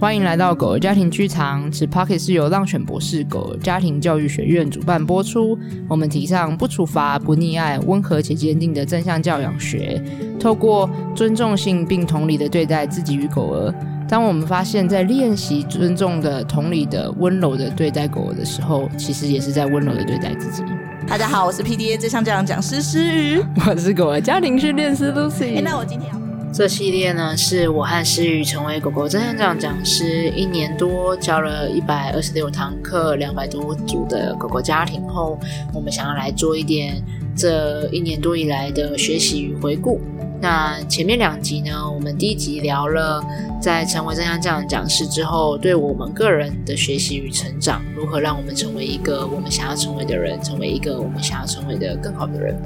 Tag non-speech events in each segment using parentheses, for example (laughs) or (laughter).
欢迎来到狗儿家庭剧场。此 Podcast 是由浪犬博士狗儿家庭教育学院主办播出。我们提倡不处罚、不溺爱、温和且坚定的正向教养学，透过尊重性并同理的对待自己与狗儿。当我们发现，在练习尊重的、同理的、温柔的对待狗儿的时候，其实也是在温柔的对待自己。大家好，我是 PDA 正向教养讲师诗雨，(laughs) 我是狗儿家庭训练师 Lucy。欸，那我今天要。这系列呢，是我和诗雨成为狗狗正向教养讲师一年多，教了一百二十六堂课，两百多组的狗狗家庭后，我们想要来做一点这一年多以来的学习与回顾。那前面两集呢，我们第一集聊了在成为正向教养讲师之后，对我们个人的学习与成长，如何让我们成为一个我们想要成为的人，成为一个我们想要成为的更好的人。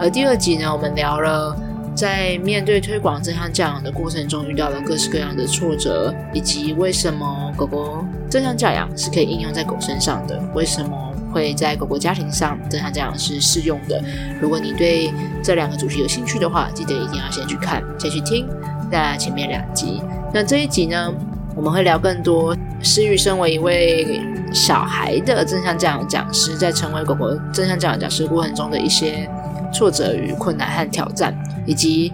而第二集呢，我们聊了。在面对推广正向教养的过程中，遇到了各式各样的挫折，以及为什么狗狗正向教养是可以应用在狗身上的？为什么会在狗狗家庭上正向教养是适用的？如果你对这两个主题有兴趣的话，记得一定要先去看，先去听那前面两集。那这一集呢，我们会聊更多。诗瑜身为一位小孩的正向教养讲师，在成为狗狗正向教养讲师过程中的一些挫折与困难和挑战。以及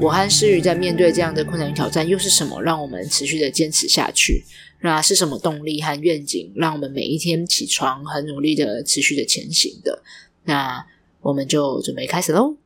我和诗雨在面对这样的困难与挑战，又是什么让我们持续的坚持下去？那是什么动力和愿景，让我们每一天起床很努力的持续的前行的？那我们就准备开始喽。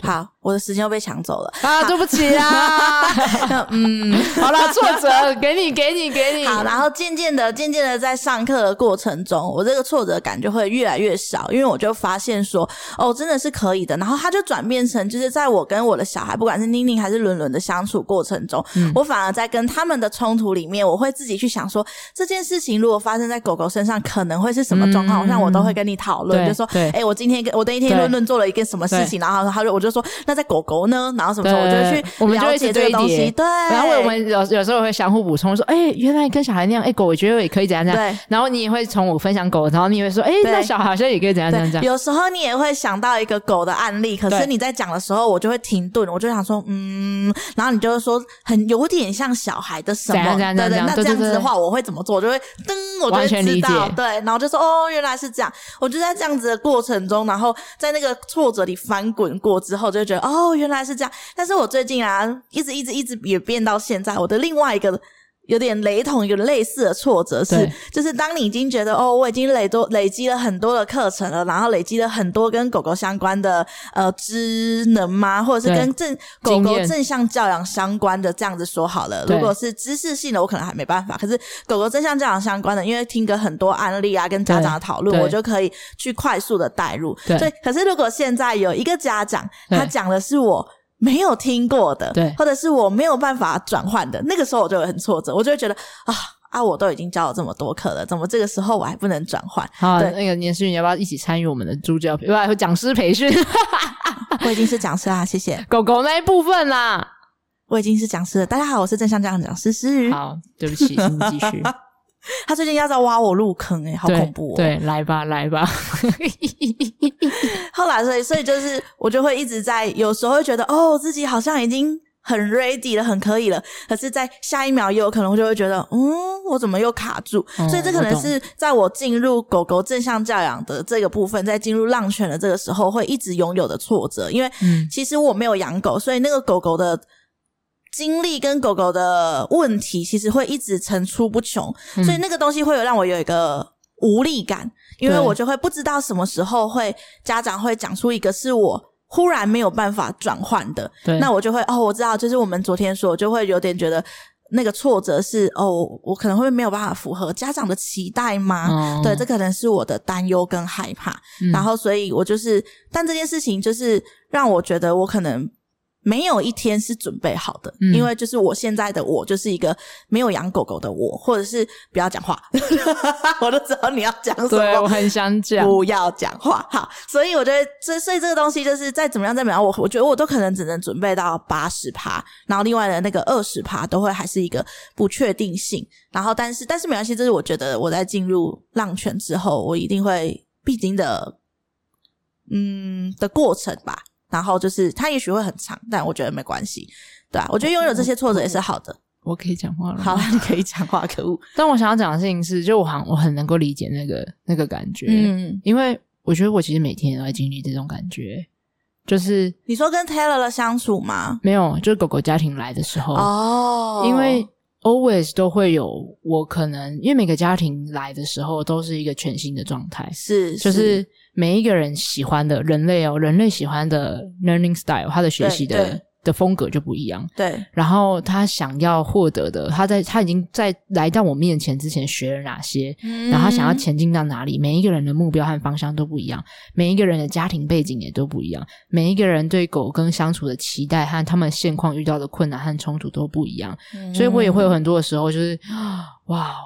好，我的时间又被抢走了啊！对不起啊 (laughs) (laughs) 嗯，好啦，挫折给你，给你，给你。好，然后渐渐的，渐渐的，在上课的过程中，我这个挫折感就会越来越少，因为我就发现说，哦，真的是可以的。然后它就转变成，就是在我跟我的小孩，不管是宁宁还是伦伦的相处过程中，嗯，我反而在跟他们的冲突里面，我会自己去想说，这件事情如果发生在狗狗身上，可能会是什么状况？像、嗯、我都会跟你讨论，就说，哎、欸，我今天跟我那一天伦伦做了一个什么事情，然后他就我就。就说那在狗狗呢，然后什么时候我就去我们就了解这个东西，对，然后我们有有时候会相互补充说，哎、欸，原来跟小孩那样，哎、欸，狗我觉得也可以怎样怎样，对，然后你也会从我分享狗，然后你也会说，哎、欸，那小孩好像也可以怎样怎样怎样。有时候你也会想到一个狗的案例，可是你在讲的时候，我就会停顿，我就想说，嗯，然后你就会说很有点像小孩的什么，对对，那这样子的话，我会怎么做？我就会噔，我就会知道，对，然后就说，哦，原来是这样。我就在这样子的过程中，然后在那个挫折里翻滚过之后，就觉得，哦。原来是这样，但是我最近啊，一直一直一直也变到现在，我的另外一个。有点雷同，有类似的挫折是，就是当你已经觉得哦，我已经累多累积了很多的课程了，然后累积了很多跟狗狗相关的呃知能吗？或者是跟正狗狗正向教养相关的这样子说好了。如果是知识性的，我可能还没办法。可是狗狗正向教养相关的，因为听个很多案例啊，跟家长的讨论，我就可以去快速的带入。对，所以可是如果现在有一个家长，他讲的是我。没有听过的，对，或者是我没有办法转换的，那个时候我就会很挫折，我就会觉得啊啊，我都已经教了这么多课了，怎么这个时候我还不能转换？好，对，那个年诗瑜，你要不要一起参与我们的助教，不要讲师培训？(laughs) 我已经是讲师啦，谢谢。狗狗那一部分啦，我已经是讲师了。大家好，我是正向教养讲师诗雨。好，对不起，请你继续。(laughs) 他最近要在挖我入坑哎、欸、好恐怖哦！对，来吧，来吧。(laughs) 后来，所以，所以就是我就会一直在，有时候会觉得哦，自己好像已经很 ready 了，很可以了。可是，在下一秒，也有可能就会觉得，嗯，我怎么又卡住？嗯、所以，这可能是在我进入狗狗正向教养的这个部分，在进入浪犬的这个时候，会一直拥有的挫折。因为，其实我没有养狗，所以那个狗狗的。经历跟狗狗的问题，其实会一直层出不穷，嗯，所以那个东西会有让我有一个无力感，因为我就会不知道什么时候会家长会讲出一个是我忽然没有办法转换的，对，那我就会哦，我知道，就是我们昨天说，就会有点觉得那个挫折是哦，我可能会没有办法符合家长的期待吗？哦，对，这可能是我的担忧跟害怕，嗯，然后所以我就是，但这件事情就是让我觉得我可能。没有一天是准备好的，嗯，因为就是我现在的我就是一个没有养狗狗的我，或者是不要讲话，(laughs) 我都知道你要讲什么，对，我很想讲，不要讲话，好，所以我觉得，这所以这个东西就是再怎么样再怎么样，我我觉得我都可能只能准备到八十趴，然后另外的那个二十趴都会还是一个不确定性，然后但是但是没关系，这是我觉得我在进入浪犬之后，我一定会必经的，嗯的过程吧。然后就是，它也许会很长，但我觉得没关系，对啊，我觉得拥有这些挫折也是好的。我可以讲话了。好了，你可以讲话。(laughs) 可恶！但我想要讲的事情是，就我好像我很能够理解那个那个感觉，嗯，因为我觉得我其实每天都在经历这种感觉，就是你说跟 Taylor 的相处吗？没有，就是狗狗家庭来的时候哦，因为 always 都会有我可能，因为每个家庭来的时候都是一个全新的状态，是，就是每一个人喜欢的人类哦，人类喜欢的 learning style，他的学习的。的风格就不一样，对。然后他想要获得的，他在他已经在来到我面前之前学了哪些，嗯、然后他想要前进到哪里？每一个人的目标和方向都不一样，每一个人的家庭背景也都不一样，每一个人对狗跟相处的期待和他们现况遇到的困难和冲突都不一样，嗯、所以我也会有很多的时候，就是哇，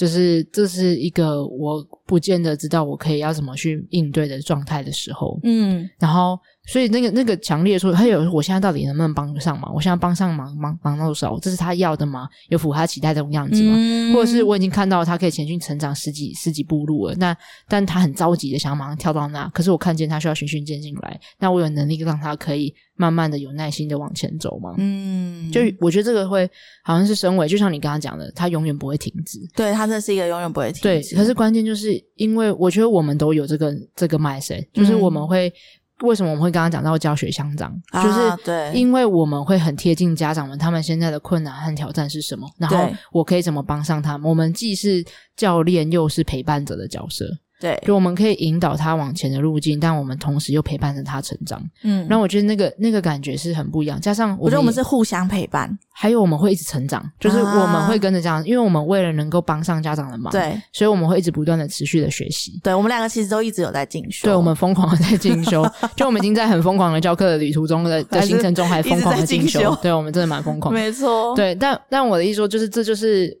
就是这是一个我不见得知道我可以要怎么去应对的状态的时候，嗯，然后。所以那个那个强烈说，他有我现在到底能不能帮得上忙？我现在帮上忙，忙忙到多少？这是他要的吗？有符合他期待这种样子吗？嗯、或者是我已经看到他可以前进成长十几十几步路了，那但他很着急的想马上跳到那，可是我看见他需要循序渐进来，那我有能力让他可以慢慢的有耐心的往前走吗？嗯，就我觉得这个会好像是身为，就像你刚刚讲的，他永远不会停止。对，他这是一个永远不会停止。对，可是关键就是因为我觉得我们都有这个这个 mindset，就是我们会。为什么我们会刚刚讲到教学相长？啊、就是对，因为我们会很贴近家长们，他们现在的困难和挑战是什么，然后我可以怎么帮上他们？我们既是教练，又是陪伴者的角色。对，就我们可以引导他往前的路径，但我们同时又陪伴着他成长。嗯，然后我觉得那个那个感觉是很不一样。加上我，我觉得我们是互相陪伴，还有我们会一直成长，就是我们会跟着这样，因为我们为了能够帮上家长的忙，对，所以我们会一直不断的持续的学习。对，我们两个其实都一直有在进修，对，我们疯狂的在进修，(laughs) 就我们已经在很疯狂的教课的旅途中的的行程中还疯狂的进修，对，我们真的蛮疯狂，没错。对，但但我的意思说，就是这就是。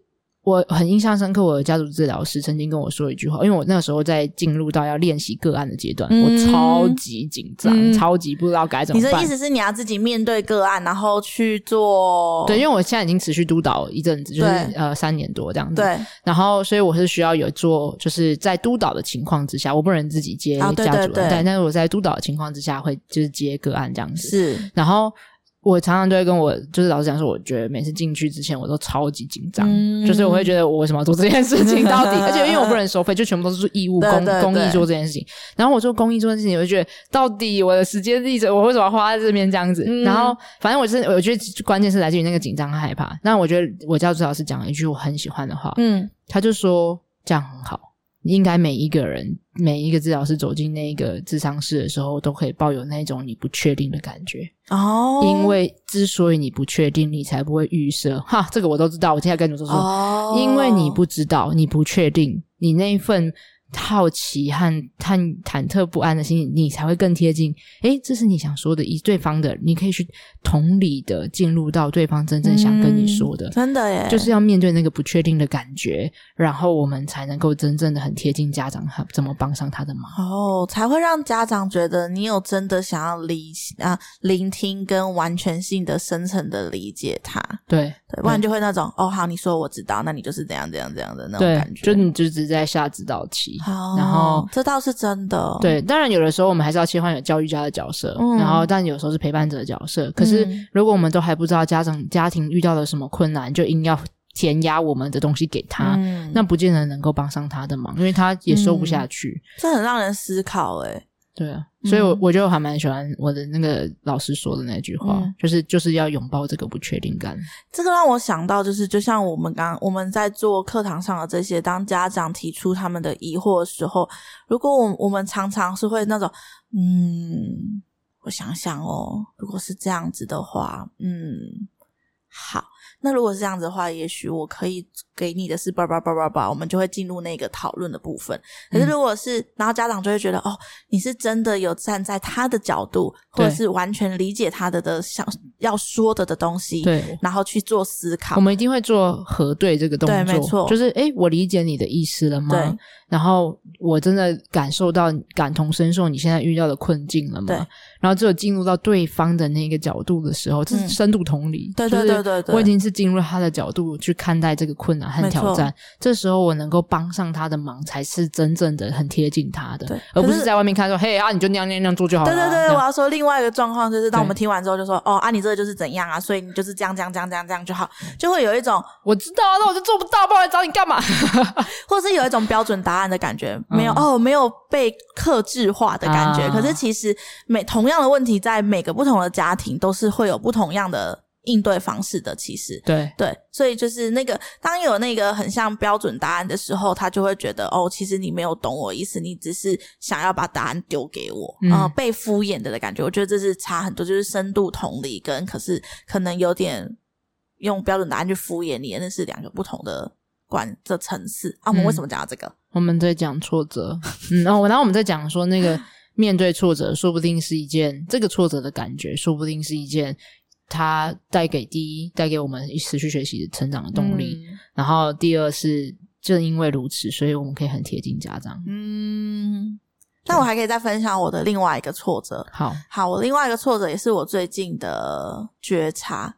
我很印象深刻，我的家族治疗师曾经跟我说一句话，因为我那个时候在进入到要练习个案的阶段，嗯、我超级紧张，嗯、超级不知道该怎么办。你的意思是你要自己面对个案，然后去做？对，因为我现在已经持续督导一阵子，就是呃三年多这样子。对，然后所以我是需要有做，就是在督导的情况之下，我不能自己接家族，啊、对，对，对，对，但是我在督导的情况之下会就是接个案这样子。是，然后。我常常就会跟我就是老师讲说，我觉得每次进去之前我都超级紧张，嗯、就是我会觉得我为什么要做这件事情到底？而且因为我不能收费，就全部都是义务公公益做这件事情。然后我做公益做这件事情，我就觉得到底我的时间立着，我为什么要花在这边这样子？嗯、然后反正我是我觉得关键是来自于那个紧张和害怕。那我觉得我教主老师讲了一句我很喜欢的话，嗯，他就说这样很好。应该每一个人，每一个治疗师走进那个智商室的时候，都可以抱有那种你不确定的感觉哦。因为之所以你不确定，你才不会预设。哈，这个我都知道。我现在跟你说说，哦、因为你不知道，你不确定，你那一份。好奇和忐忐忑不安的心情，你才会更贴近。诶，这是你想说的，以对方的，你可以去同理的进入到对方真正想跟你说的。嗯、真的耶，就是要面对那个不确定的感觉，然后我们才能够真正的很贴近家长，怎么帮上他的忙。哦，才会让家长觉得你有真的想要理啊聆听跟完全性的深层的理解他。对对，不然就会那种对哦，好，你说我知道，那你就是这样这样这样的那种感觉，就你就只是在下指导棋。好，然后这倒是真的。对，当然有的时候我们还是要切换有教育家的角色，嗯、然后但有时候是陪伴者的角色。可是如果我们都还不知道家长家庭遇到了什么困难，就硬要填压我们的东西给他，嗯、那不见得能够帮上他的忙，因为他也说不下去。嗯、这很让人思考，诶对啊，所以我，我我就还蛮喜欢我的那个老师说的那句话，嗯、就是就是要拥抱这个不确定感。这个让我想到，就是就像我们刚刚我们在做课堂上的这些，当家长提出他们的疑惑的时候，如果我我们常常是会那种，嗯，我想想哦，如果是这样子的话，嗯，好。那如果是这样子的话，也许我可以给你的是叭叭叭叭叭，我们就会进入那个讨论的部分。可是如果是，嗯、然后家长就会觉得，哦，你是真的有站在他的角度，或者是完全理解他的的想要说的的东西，对，然后去做思考。我们一定会做核对这个动作，对，没错，就是哎，我理解你的意思了吗？对。然后我真的感受到感同身受你现在遇到的困境了吗？对。然后只有进入到对方的那个角度的时候，这是深度同理。对对对对对。我已经是进入他的角度去看待这个困难和挑战。这时候我能够帮上他的忙，才是真正的很贴近他的，而不是在外面看说：“嘿啊，你就那样那样那样做就好了。”对对对，我要说另外一个状况就是，当我们听完之后就说：“哦啊，你这这就是怎样啊，所以你就是这样这样这样这样这样就好，就会有一种我知道啊，那我就做不到，不然来找你干嘛？(laughs) 或者是有一种标准答案的感觉，没有、嗯、哦，没有被克制化的感觉。啊、可是其实每同样的问题，在每个不同的家庭都是会有不同样的。应对方式的，其实对对，所以就是那个当有那个很像标准答案的时候，他就会觉得哦，其实你没有懂我意思，你只是想要把答案丢给我，嗯、呃，被敷衍的的感觉。我觉得这是差很多，就是深度同理跟可是可能有点用标准答案去敷衍你，那是两个不同的管的层次啊。我们为什么讲到这个？嗯、我们在讲挫折，嗯，然后然后我们在讲说那个 (laughs) 面对挫折，说不定是一件这个挫折的感觉，说不定是一件。它带给第一，带给我们持续学习成长的动力。嗯、然后第二是，正因为如此，所以我们可以很贴近家长。嗯，那我还可以再分享我的另外一个挫折。好，好，我另外一个挫折也是我最近的觉察，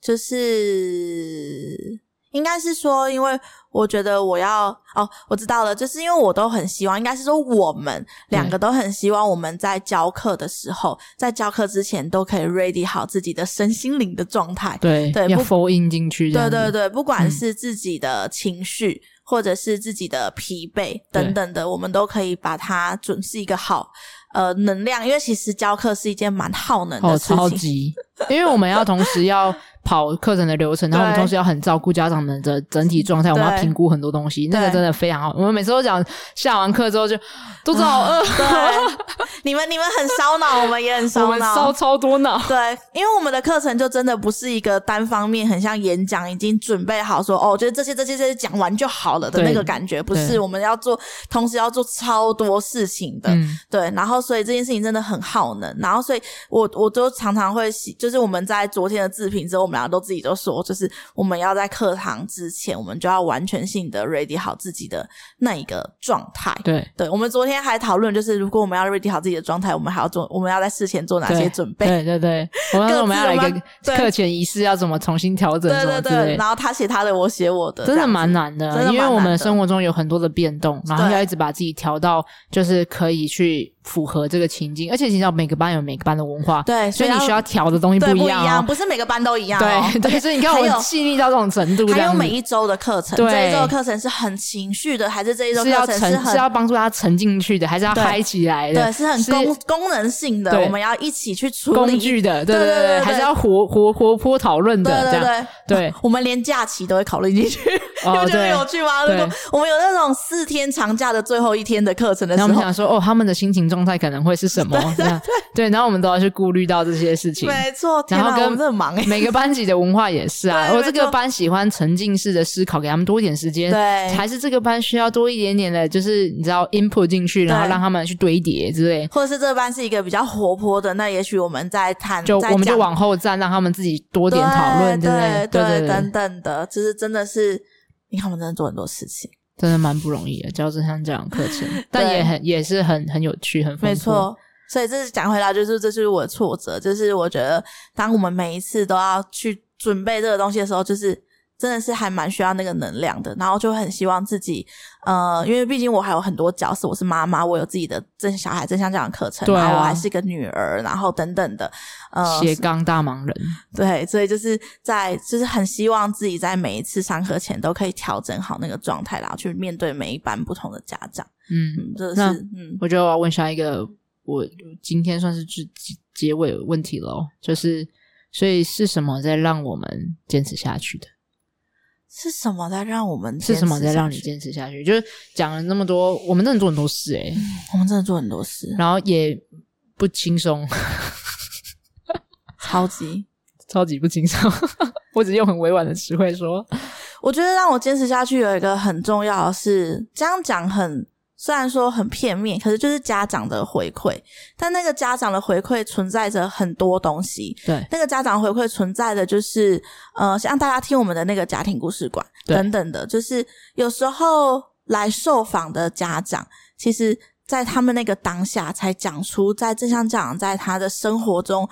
就是。应该是说，因为我觉得我要哦，我知道了，就是因为我都很希望，应该是说我们两个都很希望我们在教课的时候，在教课之前都可以 ready 好自己的身心灵的状态。对对，要 fall in 进去。对对对，不管是自己的情绪，嗯、或者是自己的疲惫等等的，我们都可以把它准是一个好呃能量，因为其实教课是一件蛮耗能的事情。哦，超级，因为我们要同时要。跑课程的流程，然后我们同时要很照顾家长们的整体状态，我们要评估很多东西，那个真的非常好。我们每次都讲下完课之后就肚子好饿。(laughs) 对，你们你们很烧脑，我们也很烧脑，我们烧超多脑。对，因为我们的课程就真的不是一个单方面，很像演讲，已经准备好说哦，就是这些这些这些讲完就好了的那个感觉，不是我们要做，同时要做超多事情的。嗯、对，然后所以这件事情真的很耗能，然后所以我我都常常会，就是我们在昨天的自评之后。我们俩都自己都说，就是我们要在课堂之前，我们就要完全性的 ready 好自己的那一个状态。对，对，我们昨天还讨论，就是如果我们要 ready 好自己的状态，我们还要做，我们要在事前做哪些准备？对对对，(laughs) 我们我们要来一个课前仪式，要怎么重新调整？对对对，然后他写他的，我写我的，真的蛮难的，因为我们生活中有很多的变动，然后要一直把自己调到就是可以去。符合这个情境，而且你知道每个班有每个班的文化，对，所以你需要调的东西不一样，不是每个班都一样。对 (laughs) 对，所以你看我细腻到这种程度，还有每一周的课程，这一周的课程是很情绪的，还是这一周课程是很是要帮助他沉进去的，还是要嗨起来的？对，是很功功能性的，我们要一起去处理。工具的，对对对，还是要活活活泼讨论的，这样。对。(laughs) 我们连假期都会考虑进去，你不觉得有趣吗？如果我们有那种四天长假的最后一天的课程的时候，我们想说，哦，他们的心情状态可能会是。什么？对对对，对，然后我们都要去顾虑到这些事情。没错，然后跟 (laughs) 每个班级的文化也是啊。我这个班喜欢沉浸式的思考，给他们多一点时间。对，还是这个班需要多一点点的，就是你知道 input 进去，然后让他们去堆叠之类。或者是这个班是一个比较活泼的，那也许我们在谈，就我们就往后站，让他们自己多点讨论，对对对，等等的，就是真的是，你看我们真的做很多事情，真的蛮不容易的，教正像这样课程，(laughs) 但也很也是很很有趣，很富。没错。所以这是讲回来，就是这就是我的挫折，就是我觉得当我们每一次都要去准备这个东西的时候，就是真的是还蛮需要那个能量的，然后就很希望自己，呃，因为毕竟我还有很多角色，我是妈妈，我有自己的正小孩正向这样的课程，然后我还是一个女儿，然后等等的，呃，斜杠大忙人，对，所以就是在就是很希望自己在每一次上课前都可以调整好那个状态，然后去面对每一班不同的家长，嗯，这是嗯，我觉得我要问下一个。我今天算是结结尾问题喽，就是所以是什么在让我们坚持下去的？是什么在让我们是什么在让你坚持下去？就是讲了那么多，我们真的做很多事诶、欸嗯、我们真的做很多事，然后也不轻松，超级 (laughs) 超级不轻松。我只用很委婉的词汇说，我觉得让我坚持下去有一个很重要的是，这样讲很。虽然说很片面，可是就是家长的回馈，但那个家长的回馈存在着很多东西。对，那个家长回馈存在的就是，呃，像大家听我们的那个家庭故事馆等等的，就是有时候来受访的家长，其实在他们那个当下才讲出，在正向家长在他的生活中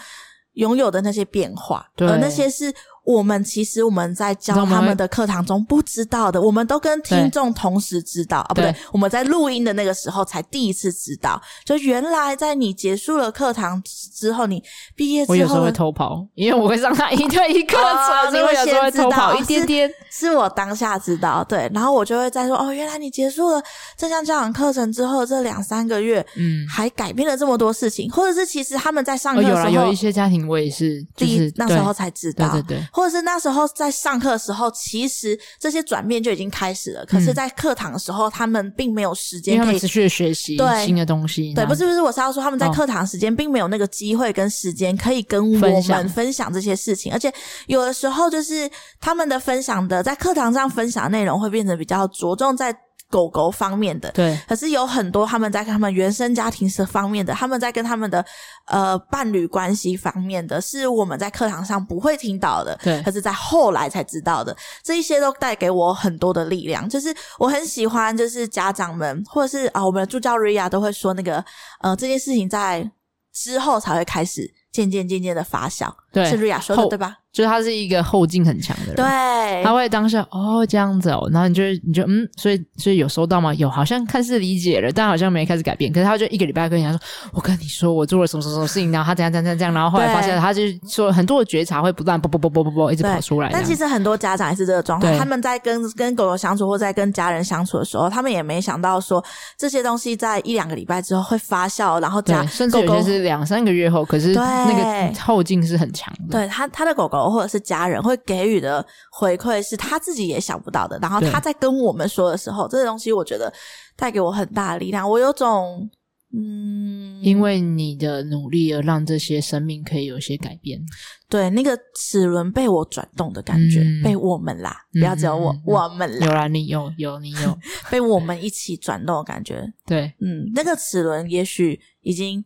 拥有的那些变化，对，而那些是我们其实我们在教他们的课堂中不知道的，我们都跟听众同时知道啊，不对，我们在录音的那个时候才第一次知道，就原来在你结束了课堂之后，你毕业之后，我有时候会偷跑，因为我会上他一对一课程，(laughs) 所以我有时候会偷跑一点点。是，我当下知道，对，然后我就会在说哦，原来你结束了正向教养课程之后这两三个月，嗯，还改变了这么多事情，或者是其实他们在上课的时候，有一些家庭我也是，就是那时候才知道，对对对。或者是那时候在上课的时候，其实这些转变就已经开始了。可是，在课堂的时候，他们并没有时间可以持续的学习新的东西。对，不是不是，我是要说他们在课堂时间并没有那个机会跟时间可以跟我们分享这些事情。而且有的时候，就是他们的分享的在课堂上分享的内容会变得比较着重在。狗狗方面的，对，可是有很多他们在跟他们原生家庭是方面的，他们在跟他们的呃伴侣关系方面的，是我们在课堂上不会听到的，对，可是在后来才知道的，这一些都带给我很多的力量。就是我很喜欢，就是家长们或者是啊，我们的助教瑞亚都会说那个呃，这件事情在之后才会开始渐渐渐渐的发酵，对，是 Ria 说的对吧？就是他是一个后劲很强的人，对，他会当下哦这样子哦，然后你就你就嗯，所以所以有收到吗？有，好像看似理解了，但好像没开始改变。可是他就一个礼拜跟人家说，我跟你说我做了什么什么什么事情，然后他怎样怎样怎样，然后后来发现他就说很多的觉察会不断啵啵啵啵啵啵一直跑出来。但其实很多家长也是这个状态，他们在跟跟狗狗相处或在跟家人相处的时候，他们也没想到说这些东西在一两个礼拜之后会发酵，然后家甚至有些是两三个月后，可是那个后劲是很强的。对他他的狗狗或者是家人。会给予的回馈是他自己也想不到的，然后他在跟我们说的时候，这个东西我觉得带给我很大的力量。我有种嗯，因为你的努力而让这些生命可以有些改变，对那个齿轮被我转动的感觉，嗯、被我们啦，不要只有我，嗯、我们啦，有啦，你有有你有 (laughs) 被我们一起转动的感觉，(laughs) 对，嗯，那个齿轮也许已经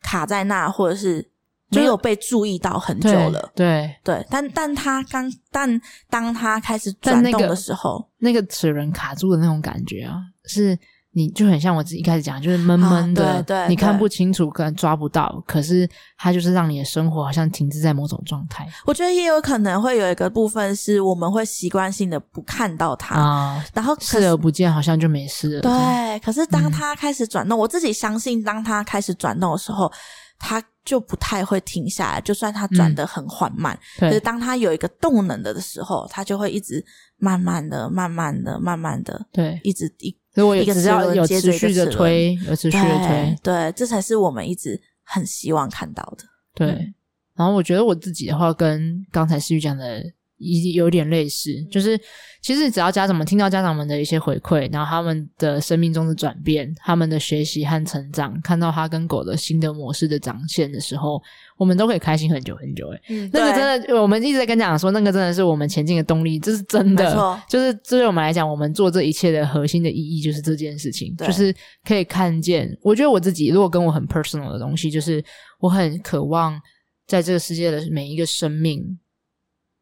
卡在那，或者是。没有被注意到很久了，对对，对，但但他刚但当他开始转动的时候，那个齿轮卡住的那种感觉啊，是你就很像我自己一开始讲，就是闷闷的，啊、对对，你看不清楚，可能抓不到，可是它就是让你的生活好像停滞在某种状态。我觉得也有可能会有一个部分是我们会习惯性的不看到它啊，然后视而不见，好像就没事了。对，可是当它开始转动，嗯、我自己相信，当它开始转动的时候，它。就不太会停下来，就算它转得很缓慢，可、嗯、是当它有一个动能的的时候，它就会一直慢慢的、慢慢的、慢慢的，对，一直一，所以我也只要有持续的推，有持续的推，对，这才是我们一直很希望看到的。对，嗯、然后我觉得我自己的话，跟刚才思雨讲的。已有点类似，就是其实只要家长们听到家长们的一些回馈，然后他们的生命中的转变，他们的学习和成长，看到他跟狗的新的模式的展现的时候，我们都可以开心很久很久。诶、嗯、那个真的，我们一直在跟家长说，那个真的是我们前进的动力，这是真的。就是对我们来讲，我们做这一切的核心的意义就是这件事情，就是可以看见。我觉得我自己如果跟我很 personal 的东西，就是我很渴望在这个世界的每一个生命。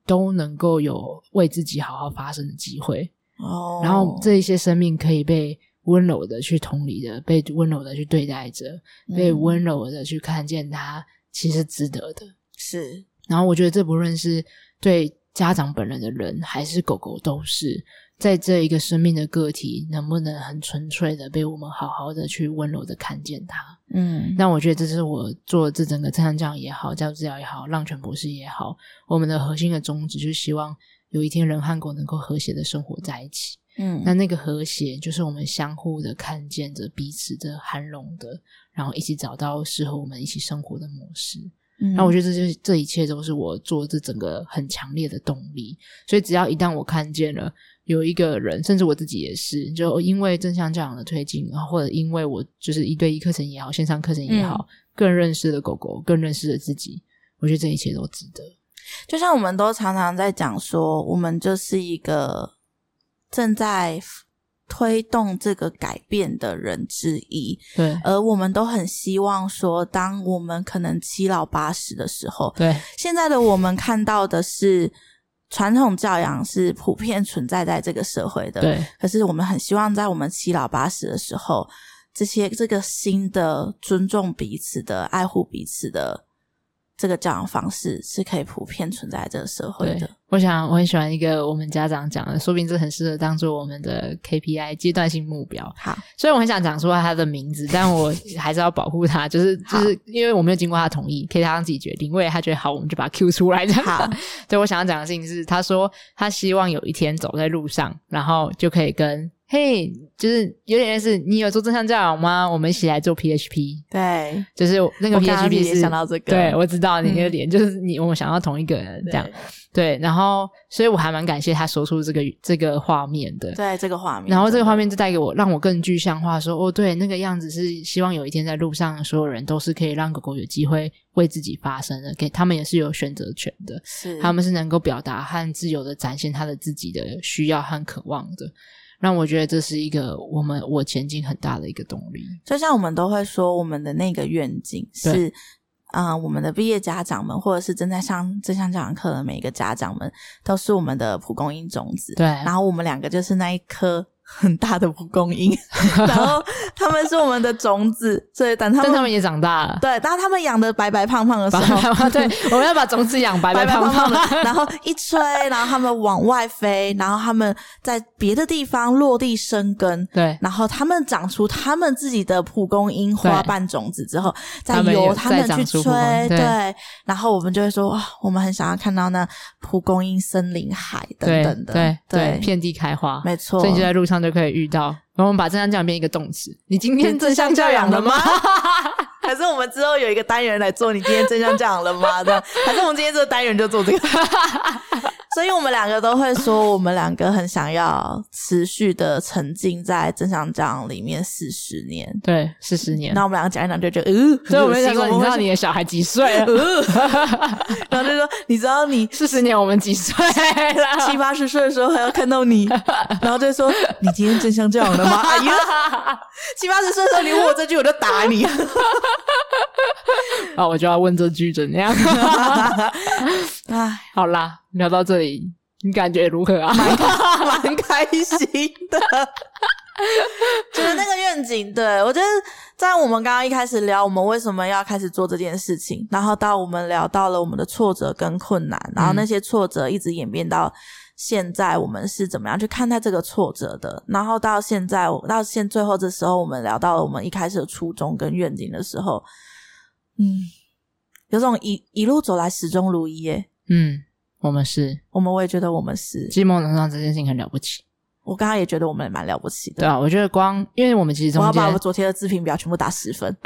都能够有为自己好好发声的机会。哦，然后这一些生命可以被温柔的去同理的，被温柔的去对待着，嗯、被温柔的去看见他其实值得的，是。然后我觉得这不论是对家长本人的人，还是狗狗，都是。在这一个生命的个体，能不能很纯粹的被我们好好的去温柔的看见它？嗯，那我觉得这是我做这整个正向教养也好，教育治疗也好，浪犬博士也好，我们的核心的宗旨就是希望有一天人和狗能够和谐的生活在一起。嗯，那那个和谐就是我们相互的看见着彼此的涵容的，然后一起找到适合我们一起生活的模式。嗯，那我觉得这就是这一切都是我做这整个很强烈的动力。所以只要一旦我看见了。有一个人，甚至我自己也是，就因为正向教养的推进，然后或者因为我就是一对一课程也好，线上课程也好，嗯、更认识了狗狗，更认识了自己。我觉得这一切都值得。就像我们都常常在讲说，我们就是一个正在推动这个改变的人之一。对，而我们都很希望说，当我们可能七老八十的时候，对，现在的我们看到的是。传统教养是普遍存在在这个社会的，对。可是我们很希望在我们七老八十的时候，这些这个新的尊重彼此的、爱护彼此的这个教养方式是可以普遍存在这个社会的。我想我很喜欢一个我们家长讲的，说不定这很适合当做我们的 KPI 阶段性目标。好，所以我很想讲出他的名字，但我还是要保护他，就是就是因为我没有经过他同意，可以他让自己决定。为了他觉得好，我们就把他 Q 出来。这样好，(laughs) 对我想要讲的事情是，他说他希望有一天走在路上，然后就可以跟。嘿，hey, 就是有点类似，你有做正向教养吗？我们一起来做 PHP。对，就是那个 PHP 是想到这个，对，我知道你那个脸，嗯、就是你我们想到同一个人这样。对，对，然后所以我还蛮感谢他说出这个这个画面的。对，这个画面。然后这个画面就带给我，让我更具象化说，哦，对，那个样子是希望有一天在路上，所有人都是可以让狗狗有机会为自己发声的，给他们也是有选择权的，是他们是能够表达和自由的展现他的自己的需要和渴望的。让我觉得这是一个我们我前进很大的一个动力。就像我们都会说，我们的那个愿景是，啊、呃，我们的毕业家长们，或者是正在上正向教养课的每一个家长们，都是我们的蒲公英种子。对，然后我们两个就是那一颗。很大的蒲公英，(laughs) 然后他们是我们的种子，所以等他们，但他们也长大了。对，当他们养的白白胖胖的时候，对，(laughs) 我们要把种子养白白胖胖的，然后一吹，然后他们往外飞，然后他们在别的地方落地生根。对，然后他们长出他们自己的蒲公英花瓣种子之后，再由他们去吹。对，然后我们就会说，哇，我们很想要看到那蒲公英森林海等等的，对对，遍地开花，没错。所以就在路上。上就可以遇到，然后我们把正向教养变一个动词。你今天正向教养了吗？(laughs) 还是我们之后有一个单元来做？你今天正向教养了吗？这样，还是我们今天这个单元就做这个？(laughs) 所以我们两个都会说，我们两个很想要持续的沉浸在正向教养里面四十年。对，四十年。那我们两个讲一讲，就觉得，呃，所以我们想说，你知道你的小孩几岁了？(laughs) 然后就说，你知道你四十年我们几岁了？七八十岁的时候还要看到你，然后就说，你今天正向教养了吗？哎呀，七八十岁的时候你问我这句，我就打你。(laughs) 啊，我就要问这句怎样？(laughs) 哎，好啦。聊到这里，你感觉如何啊？蛮蛮开心的，就是那个愿景，对，我觉得在我们刚刚一开始聊，我们为什么要开始做这件事情，然后到我们聊到了我们的挫折跟困难，然后那些挫折一直演变到现在，我们是怎么样去看待这个挫折的？然后到现在，到现最后这时候，我们聊到了我们一开始的初衷跟愿景的时候，嗯，有种一一路走来始终如一耶，嗯。我们是，我们我也觉得我们是，寂寞能上这件事情很了不起。我刚刚也觉得我们也蛮了不起的。对啊，我觉得光，因为我们其实中间，我要把我昨天的自评表全部打十分。(laughs)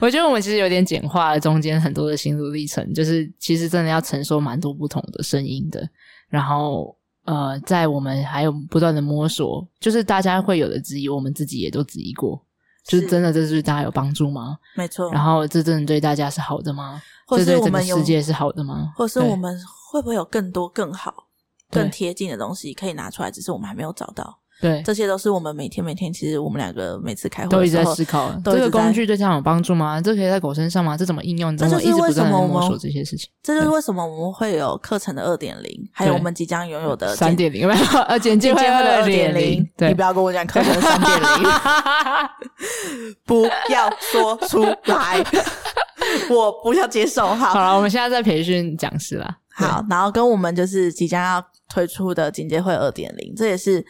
我觉得我们其实有点简化了中间很多的心路历程，就是其实真的要承受蛮多不同的声音的。然后，呃，在我们还有不断的摸索，就是大家会有的质疑，我们自己也都质疑过，就是真的这是对大家有帮助吗？没错。然后，这真的对大家是好的吗？或是我们有世界是好的吗？或是我们会不会有更多更好、更贴近的东西可以拿出来？只是我们还没有找到。对，这些都是我们每天每天，其实我们两个每次开会都一直在思考：这个工具对这样有帮助吗？这可以在狗身上吗？这怎么应用？这就是为什么我们摸索这些事情。这就是为什么我们会有课程的二点零，还有我们即将拥有的三点零，呃，简介会的二点零。你不要跟我讲课程的三点零，(laughs) 不要说出来。(laughs) 我不要接受，好。好了，我们现在在培训讲师了。好，然后跟我们就是即将要推出的警戒会二点零，这也是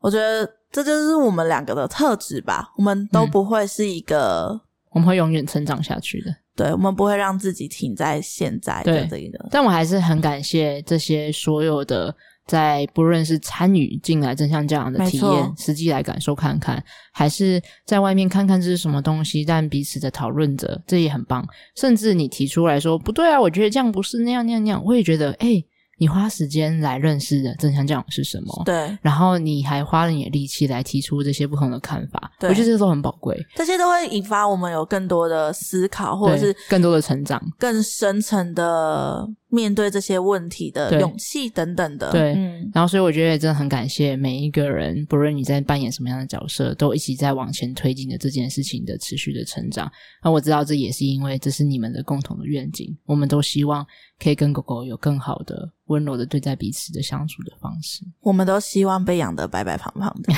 我觉得这就是我们两个的特质吧。我们都不会是一个，嗯、我们会永远成长下去的。对，我们不会让自己停在现在的这个。但我还是很感谢这些所有的。在不论是参与进来正向教养的体验，实际来感受看看，还是在外面看看这是什么东西，但彼此的讨论着，这也很棒。甚至你提出来说不对啊，我觉得这样不是那样那样那样，我也觉得，诶，你花时间来认识的正向教养是什么？对，然后你还花了你的力气来提出这些不同的看法，我觉得这都很宝贵。这些都会引发我们有更多的思考，或者是更多的成长，更深层的。面对这些问题的勇气等等的。对，嗯，然后所以我觉得真的很感谢每一个人，不论你在扮演什么样的角色，都一起在往前推进的这件事情的持续的成长。那我知道这也是因为这是你们的共同的愿景，我们都希望可以跟狗狗有更好的、温柔的对待彼此的相处的方式。我们都希望被养的白白胖胖的。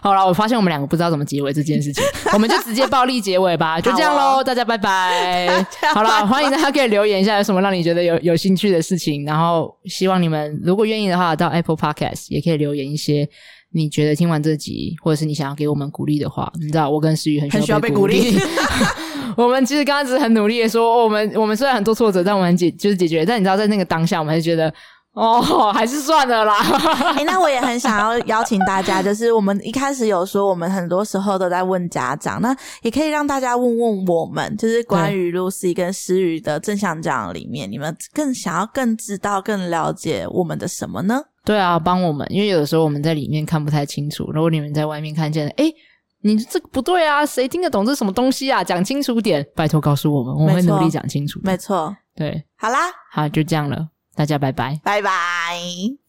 好了，我发现我们两个不知道怎么结尾这件事情，我们就直接暴力结尾吧，就这样喽，大家拜拜。(laughs) 好了，欢迎大家可以留言一下有什么让你觉得有有兴趣的事情，然后希望你们如果愿意的话，到 Apple Podcast 也可以留言一些你觉得听完这集，或者是你想要给我们鼓励的话。你知道，我跟诗雨很需要被鼓励。(laughs) 我们其实刚刚只是很努力的说，我们我们虽然很多挫折，但我们解就是解决。但你知道，在那个当下，我们还是觉得。哦，还是算了啦。哎、欸，那我也很想要邀请大家，就是我们一开始有说，我们很多时候都在问家长，那也可以让大家问问我们，就是关于 Lucy 跟诗雨的正向教养里面，你们更想要更知道、更了解我们的什么呢？对啊，帮我们，因为有的时候我们在里面看不太清楚，如果你们在外面看见，哎，你这个不对啊，谁听得懂这什么东西啊？讲清楚点，拜托告诉我们，我们会努力讲清楚。没错，对，好啦，好，就这样了。大家拜拜，拜拜。